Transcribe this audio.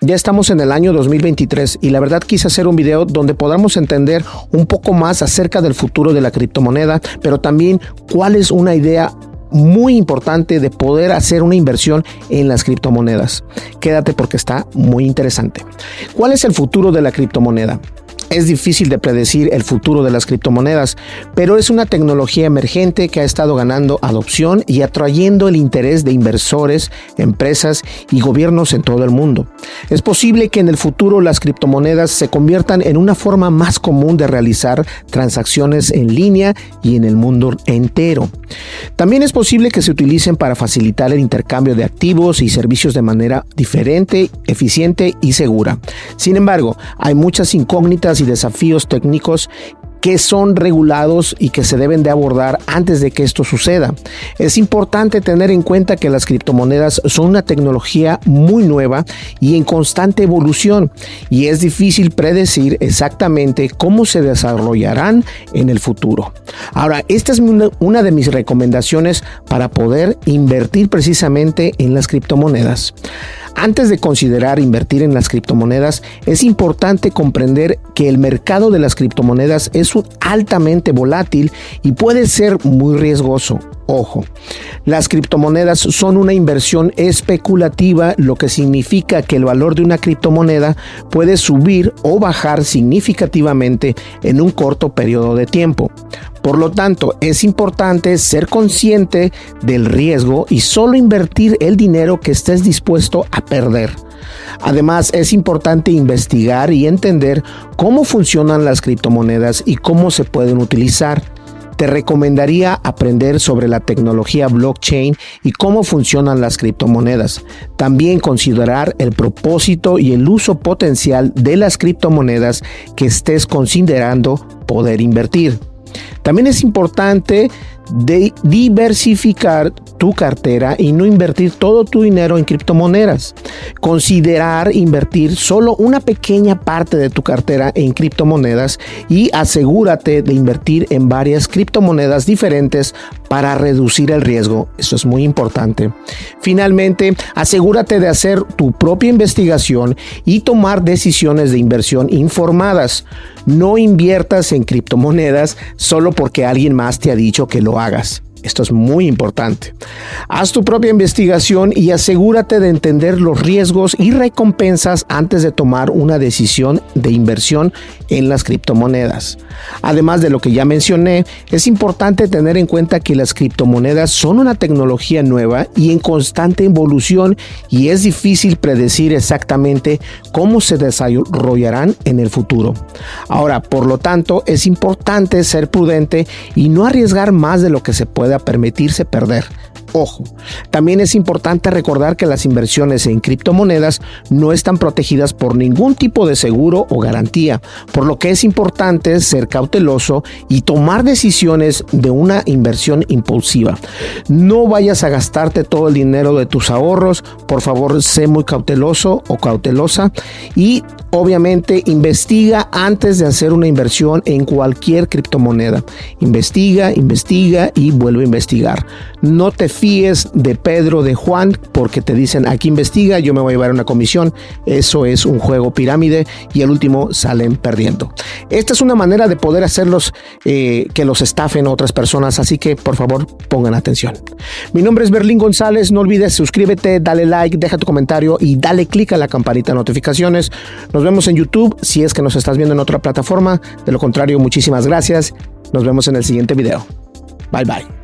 Ya estamos en el año 2023 y la verdad quise hacer un video donde podamos entender un poco más acerca del futuro de la criptomoneda, pero también cuál es una idea muy importante de poder hacer una inversión en las criptomonedas. Quédate porque está muy interesante. ¿Cuál es el futuro de la criptomoneda? Es difícil de predecir el futuro de las criptomonedas, pero es una tecnología emergente que ha estado ganando adopción y atrayendo el interés de inversores, empresas y gobiernos en todo el mundo. Es posible que en el futuro las criptomonedas se conviertan en una forma más común de realizar transacciones en línea y en el mundo entero. También es posible que se utilicen para facilitar el intercambio de activos y servicios de manera diferente, eficiente y segura. Sin embargo, hay muchas incógnitas y desafíos técnicos que son regulados y que se deben de abordar antes de que esto suceda. Es importante tener en cuenta que las criptomonedas son una tecnología muy nueva y en constante evolución y es difícil predecir exactamente cómo se desarrollarán en el futuro. Ahora, esta es una de mis recomendaciones para poder invertir precisamente en las criptomonedas. Antes de considerar invertir en las criptomonedas, es importante comprender que el mercado de las criptomonedas es altamente volátil y puede ser muy riesgoso. Ojo, las criptomonedas son una inversión especulativa, lo que significa que el valor de una criptomoneda puede subir o bajar significativamente en un corto periodo de tiempo. Por lo tanto, es importante ser consciente del riesgo y solo invertir el dinero que estés dispuesto a perder. Además, es importante investigar y entender cómo funcionan las criptomonedas y cómo se pueden utilizar. Te recomendaría aprender sobre la tecnología blockchain y cómo funcionan las criptomonedas. También considerar el propósito y el uso potencial de las criptomonedas que estés considerando poder invertir. También es importante diversificar tu cartera y no invertir todo tu dinero en criptomonedas. Considerar invertir solo una pequeña parte de tu cartera en criptomonedas y asegúrate de invertir en varias criptomonedas diferentes para reducir el riesgo. Eso es muy importante. Finalmente, asegúrate de hacer tu propia investigación y tomar decisiones de inversión informadas. No inviertas en criptomonedas solo porque alguien más te ha dicho que lo hagas. Esto es muy importante. Haz tu propia investigación y asegúrate de entender los riesgos y recompensas antes de tomar una decisión de inversión en las criptomonedas. Además de lo que ya mencioné, es importante tener en cuenta que las criptomonedas son una tecnología nueva y en constante evolución y es difícil predecir exactamente cómo se desarrollarán en el futuro. Ahora, por lo tanto, es importante ser prudente y no arriesgar más de lo que se puede permitirse perder. Ojo, también es importante recordar que las inversiones en criptomonedas no están protegidas por ningún tipo de seguro o garantía, por lo que es importante ser cauteloso y tomar decisiones de una inversión impulsiva. No vayas a gastarte todo el dinero de tus ahorros, por favor sé muy cauteloso o cautelosa y obviamente investiga antes de hacer una inversión en cualquier criptomoneda. Investiga, investiga y vuelve investigar. No te fíes de Pedro, de Juan, porque te dicen aquí investiga, yo me voy a llevar una comisión. Eso es un juego pirámide y el último salen perdiendo. Esta es una manera de poder hacerlos eh, que los estafen otras personas, así que por favor pongan atención. Mi nombre es Berlín González, no olvides suscríbete, dale like, deja tu comentario y dale click a la campanita de notificaciones. Nos vemos en YouTube si es que nos estás viendo en otra plataforma. De lo contrario, muchísimas gracias. Nos vemos en el siguiente video. Bye bye.